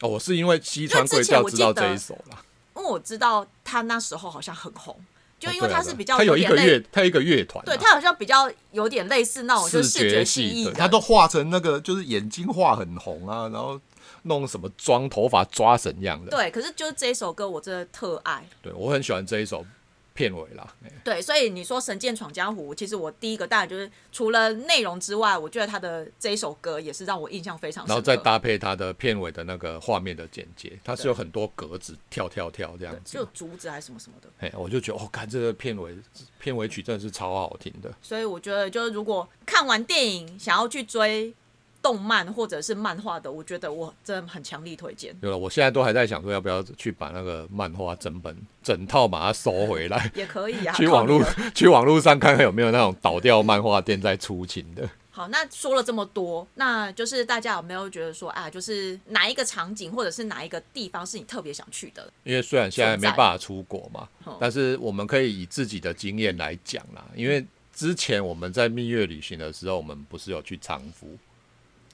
哦，我是因为西川贵因为之前教知道这一首啦，因为我知道他那时候好像很红，就因为他是比较他有一个乐，他有一个乐团啊，对他好像比较有点类似那种就是视觉系系的，他都画成那个就是眼睛画很红啊，然后弄什么妆，头发抓成样的，对。可是就是这一首歌我真的特爱，对我很喜欢这一首片尾啦。哎对，所以你说《神剑闯江湖》，其实我第一个当然就是除了内容之外，我觉得他的这一首歌也是让我印象非常深刻。然后再搭配它的片尾的那个画面的简介，它是有很多格子跳跳跳这样子就。竹子还是什么什么的，哎，我就觉得哦，看这个片尾片尾曲真的是超好听的。所以我觉得就是如果看完电影想要去追动漫或者是漫画的，我觉得我真的很强力推荐，有了，我现在都还在想说要不要去把那个漫画整本整套把它收回来，(laughs) 也可以啊。(laughs) 去网络去网络上看看有没有那种倒掉漫画店在出勤的。好，那说了这么多，那就是大家有没有觉得说啊，就是哪一个场景或者是哪一个地方是你特别想去的？因为虽然现在没办法出国嘛嗯，但是我们可以以自己的经验来讲啦。因为之前我们在蜜月旅行的时候，我们不是有去长夫，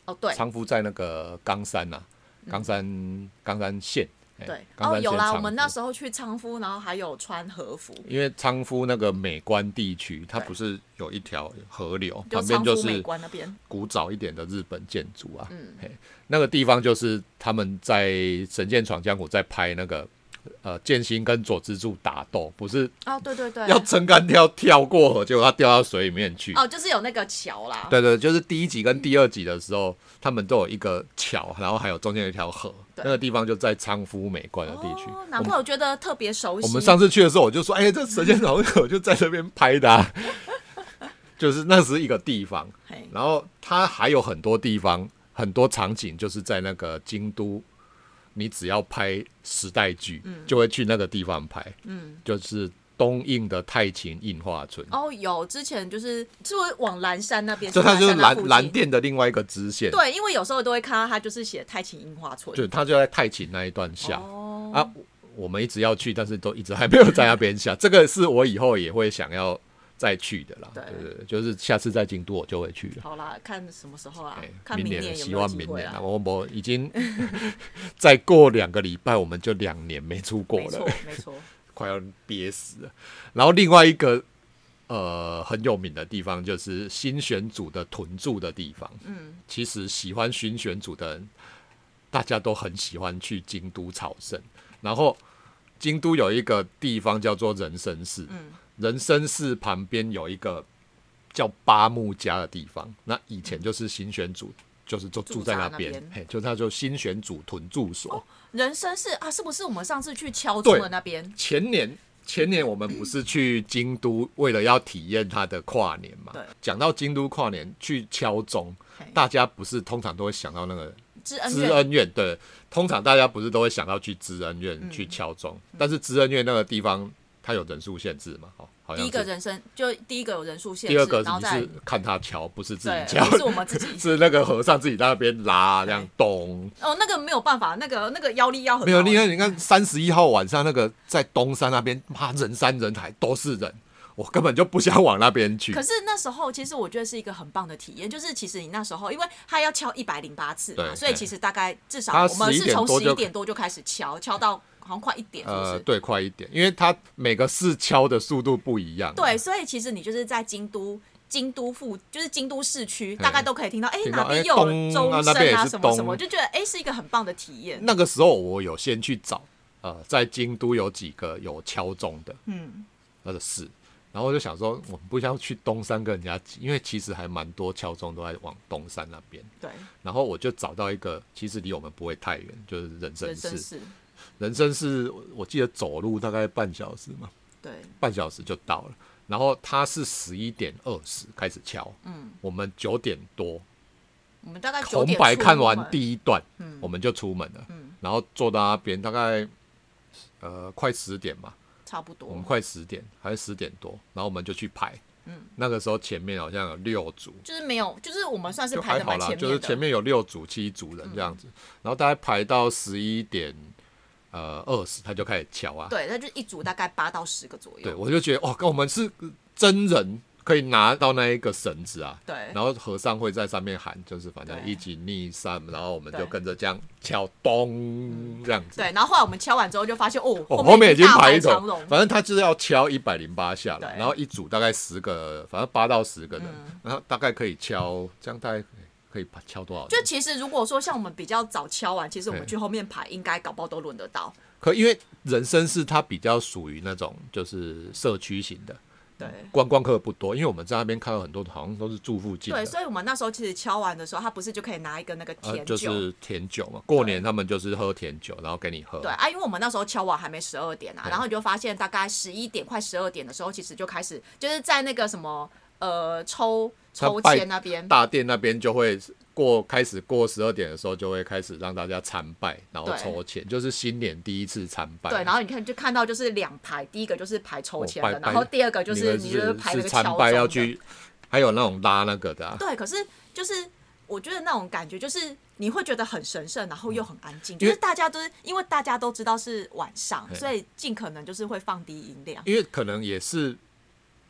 哦，对长夫在那个冈山呐、冈山冈山县。哎对，冈哦有啦，我们那时候去昌夫，然后还有穿和服，因为昌夫那个美观地区，它不是有一条河流，旁边就是古早一点的日本建筑啊。嗯嘿，那个地方就是他们在《神剑闯江湖》在拍那个呃剑心跟佐之助打斗，不是哦，对对对，要撑杆跳跳过河，结果他掉到水里面去。哦，就是有那个桥啦，对对，就是第一集跟第二集的时候，他们都有一个桥，然后还有中间有一条河，那个地方就在昌夫美观的地区。哦，难怪我觉得特别熟悉。我们上次去的时候，我就说，哎、这《神剑闯江湖》就在这边拍的、啊，(laughs) 就是那是一个地方。然后它还有很多地方，很多场景就是在那个京都，你只要拍时代剧，就会去那个地方拍。嗯，就是东映的太秦印画村，哦，有之前就是是不是往蓝山那边？就它就是蓝蓝山那附近蓝电的另外一个支线，对，因为有时候都会看到它就是写太秦樱花村，就它就在太秦那一段下、哦，啊。我们一直要去，但是都一直还没有在那边下。这个是我以后也会想要再去的啦。对对对对，就是下次在京都我就会去了。好啦，看什么时候啦哎，看明年有没有希望明年啊，。我我已经 (laughs) 再过两个礼拜，我们就两年没出国没错了，，没错。(laughs) 快要憋死了。然后另外一个呃很有名的地方就是新选组的屯驻的地方。嗯，其实喜欢新选组的人，大家都很喜欢去京都朝圣。然后京都有一个地方叫做人生寺，嗯仁生寺旁边有一个叫八木家的地方，那以前就是新选组。就是就住在那边，就他就新选组屯住所。人生寺啊，是不是我们上次去敲钟的那边？前年前年我们不是去京都，为了要体验它的跨年嘛对？讲到京都跨年去敲钟，大家不是通常都会想到那个知恩院知恩院，对，通常大家不是都会想到去知恩院嗯去敲钟，但是知恩院那个地方它有人数限制嘛，哦，好像第一个人生就第一个有人数限制，第二个然后再你是看他敲，不是自己对，敲，不是我们自己 (laughs) 是那个和尚自己在那边拉，这样咚。哦，那个没有办法，那个那个腰力要很没有，你看，你看三十一号晚上那个在东山那边，妈人山人海，都是人，我根本就不想往那边去可。是那时候，其实我觉得是一个很棒的体验，就是其实你那时候，因为他要敲一百零八次嘛，所以其实大概至少我们是从十一点多就开始敲，敲到好像快一点，是不呃，对，快一点，因为它每个市敲的速度不一样。对，所以其实你就是在京都。京都附就是京都市区，大概都可以听到，哎、哪边有钟声啊，什么什么，咚就觉得哎、是一个很棒的体验。那个时候我有先去找，呃，在京都有几个有敲钟的，嗯，那个市，然后我就想说，我们不要去东山跟人家挤，因为其实还蛮多敲钟都在往东山那边。对，然后我就找到一个，其实离我们不会太远，就是人生寺。人生是，我记得走路大概半小时嘛，对，半小时就到了。然后他是十一点二十开始敲，嗯，我们九点多我们大概九红白看完第一段，嗯。我们就出门了。嗯，然后坐到那边大概呃快十点嘛，差不多。我们，快十点还是十点多，然后我们就去排。嗯，那个时候前面好像有六组，就是没有，就是我们算是排好啦，蛮前面的，就是前面有六组、七组人这样子，然后大概排到十一点呃二十，他就开始敲啊。对，那就一组大概八到十个左右，对，我就觉得哇，跟我们是真人可以拿到那一个绳子啊。对然后和尚会在上面喊，就是反正一起逆三，然后我们就跟着这样敲咚这样子。对，然后后来我们敲完之后就发现，哦，哦，后面已经排一头排长龙，，反正他就是要敲一百零八下了，然后一组大概十个，反正八到十个人，嗯然后大概可以敲，这样大概可以敲多少？就其实如果说像我们比较早敲完，其实我们去后面排，应该搞不好都轮得到。可因为人生是它比较属于那种就是社区型的，对观光客不多，因为我们在那边看到很多好像都是住附近对，，所以我们那时候其实敲完的时候，他不是就可以拿一个那个呃甜酒。就是甜酒嘛，过年他们就是喝甜酒，然后给你喝。对啊，因为我们那时候敲完还没十二点啊，然后你就发现大概十一点快十二点的时候，其实就开始就是在那个什么呃抽抽签那边，大殿那边就会过开始过十二点的时候，就会开始让大家参拜，然后抽签，就是新年第一次参拜。对，然后你看就看到就是两排，第一个就是排抽签的，然后第二个就是你就是排个敲钟的。拜要去，还有那种拉那个的、啊，对，可是就是我觉得那种感觉，就是你会觉得很神圣，然后又很安静，就是大家都是因为大家都知道是晚上，所以尽可能就是会放低音量。因为可能也是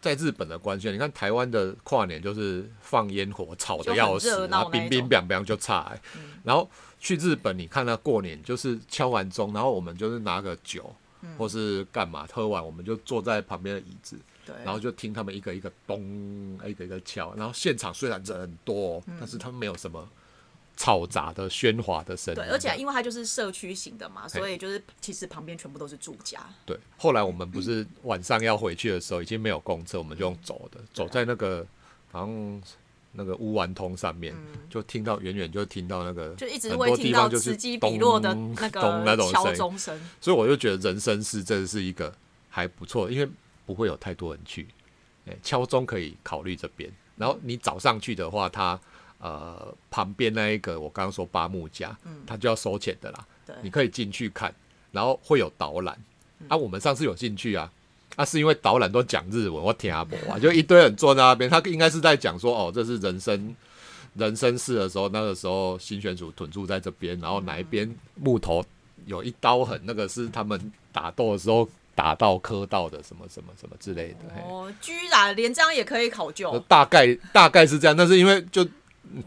在日本的关系，你看台湾的跨年就是放烟火，吵得要死然后冰冰冰冰就差、欸嗯然后去日本，你看那过年就是敲完钟，然后我们就是拿个酒。嗯或是干嘛？喝完我们就坐在旁边的椅子，对，然后就听他们一个一个咚，一个一个敲。然后现场虽然人很多、哦，但是他们没有什么嘈杂的喧哗的声音。对，而且因为它就是社区型的嘛，所以就是其实旁边全部都是住家。对，后来我们不是晚上要回去的时候，已经没有公车，我们就用走的，走在那个好像那个乌丸通上面，就听到远远就听到那个，嗯就一直很会听到此起彼落的 (laughs) 咚那咚那个敲种声音，钟声。所以我就觉得人生是真的是一个还不错，因为不会有太多人去，哎、敲钟可以考虑这边，然后你早上去的话，它呃旁边那一个我刚刚说八木家，嗯。它就要收钱的啦，对，你可以进去看，然后会有导览。嗯。啊，我们上次有进去啊，啊是因为导览都讲日文，我听不啊，(laughs) 就一堆人坐在那边，他应该是在讲说，哦，这是人生人生事的时候，那个时候新选组屯驻在这边，然后哪一边木头有一刀痕，那个是他们打斗的时候打到磕到的，什么什么什么之类的。嘿。哦，居然连这样也可以考究。就，大概大概是这样，但是因为就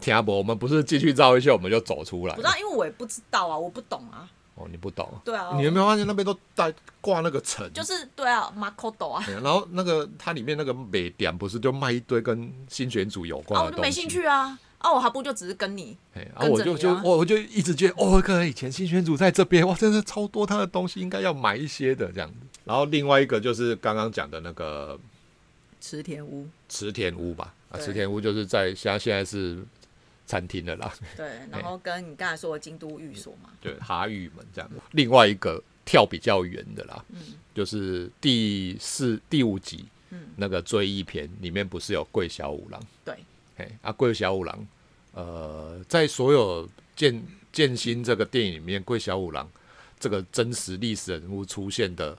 听不，我们不是进去照一下，我们就走出来不知。道，因为我也不知道啊，我不懂啊。哦，你不懂，对啊，你有没有发现那边都带挂那个城？就是对啊，Makoto 啊，然后那个它里面那个美点不是就卖一堆跟新选组有关啊，的东西？我就没兴趣啊。啊，我还不就只是跟你，哎。然后我就就我我就一直觉得，哦，可能以前新选组在这边，哇，真的超多他的东西，应该要买一些的这样子。然后另外一个就是刚刚讲的那个池田屋，池田屋吧，啊，池田屋就是在现在现在是餐厅的啦，对，(laughs) 然后跟你刚才说的京都寓所嘛，对，哈玉门这样。另外一个跳比较远的啦，嗯。就是第四第五集嗯，那个追忆篇里面不是有桂小五郎？对，哎，啊，桂小五郎，呃，在所有剑剑心这个电影里面，桂小五郎这个真实历史人物出现的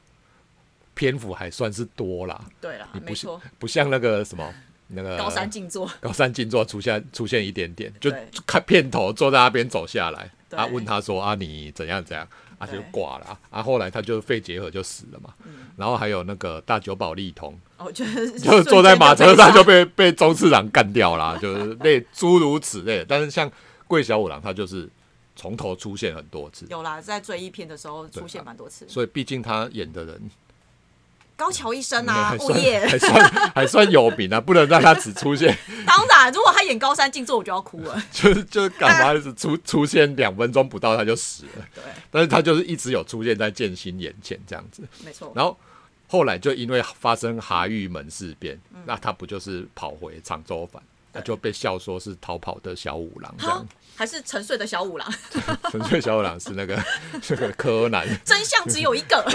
篇幅还算是多啦，对啦，你不是没错，不像那个什么那个高山静坐，(laughs) 高山静坐出现出现一点点，就看片头坐在那边走下来，对。啊，问他说啊你怎样怎样，啊就挂了。啊，啊后来他就肺结核就死了嘛，嗯。然后还有那个大久保利通，就是坐在马车上就被被被周次郎干掉啦，就是类诸如此类。但是像桂小五郎，他就是从头出现很多次，有啦，在追忆片的时候出现蛮多次。所以毕竟他演的人高桥医生啊，哦耶还算物业，还算 (laughs) 还算有名啊，不能让他只出现，(laughs) 当然，如果他演高山静坐，我就要哭了。(laughs) 就是就是干嘛只出出现两分钟不到他就死了，对，但是他就是一直有出现在剑心眼前这样子。没错。然后后来就因为发生哈玉门事变，那他不就是跑回常州反，那就被笑说是逃跑的小五郎这样好。，还是沉睡的小五郎，沉睡小五郎是那个那个柯南，真相只有一个。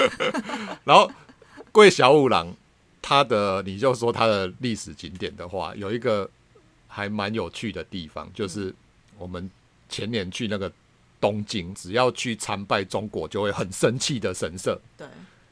然后桂小五郎他的你就说他的历史景点的话，有一个还蛮有趣的地方，就是我们前年去那个东京，只要去参拜中国就会很生气的神社，对，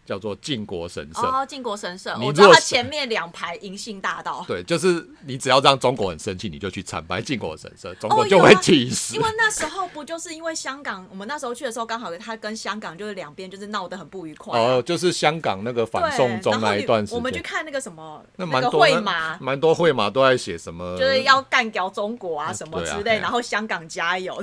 叫做靖国神社。哦，靖国神社，你我知道它前面两排银杏大道。对，就是你只要让中国很生气，你就去参拜靖国神社，中哦国就会气死。因为那时候不就是因为香港，我们那时候去的时候刚好他跟香港就是两边就是闹得很不愉快、啊。哦，就是香港那个反对，送中那一段时间我们去，看那个什么那那个蛮多那会马，蛮多会马都在写什么，就是要干掉中国啊什么之类，然后香港加油，(laughs)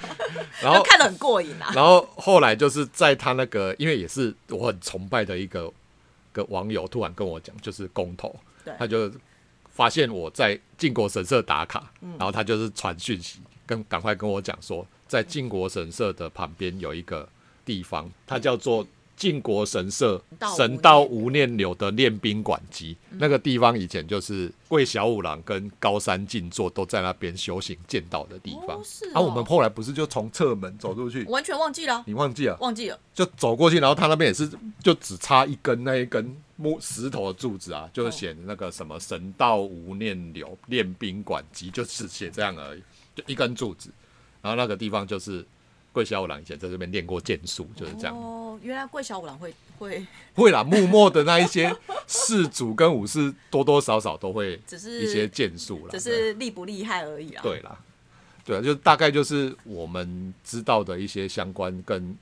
(laughs) 然后看得很过瘾啊。然后后来就是在他那个，因为也是我很崇拜的一个个网友，突然跟我讲，就是公投，他就发现我在靖国神社打卡，嗯然后他就是传讯息，跟赶快跟我讲说，在靖国神社的旁边有一个地方，它叫做。靖国神社神道无念流的练兵馆基，嗯那个地方以前就是桂小五郎跟高山静坐都在那边修行剑道的地方。哦是啊，我们哦后来不是就从侧门走出去？完全忘记了，你忘记了？忘记了。就走过去，然后他那边也是就只差一根那一根木石头的柱子啊，就是写那个什么神道无念流练兵馆基，就只写这样而已，就一根柱子。然后那个地方就是桂小五郎以前在这边练过剑术，就是这样。哦，原来桂小五郎会会，(laughs) 会啦，幕末的那一些士主跟武士多多少少都会只是一些剑术啦，只是厉不厉害而已啊。对啦，对啊，就大概就是我们知道的一些相关跟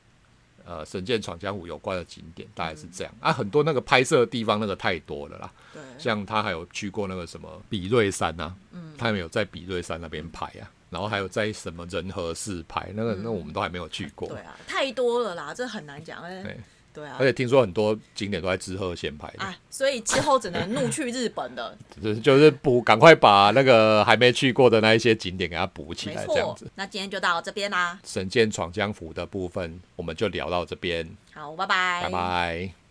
呃《神剑闯江湖》有关的景点，大概是这样、啊。很多那个拍摄的地方那个太多了啦，对像他还有去过那个什么比瑞山啊，嗯，他们有在比瑞山那边拍啊，然后还有在什么仁和寺拍，那个、那我们都还没有去过。对啊，太多了啦，这很难讲。哎对对啊而，且听说很多景点都在知鹤县拍的，啊，所以之后只能怒去日本的，(laughs) 就是就是补，赶快把那个还没去过的那一些景点给它补起没来，这样错子。。那今天就到这边啦，神剑闯江湖的部分，我们就聊到这边，好，拜拜，拜拜。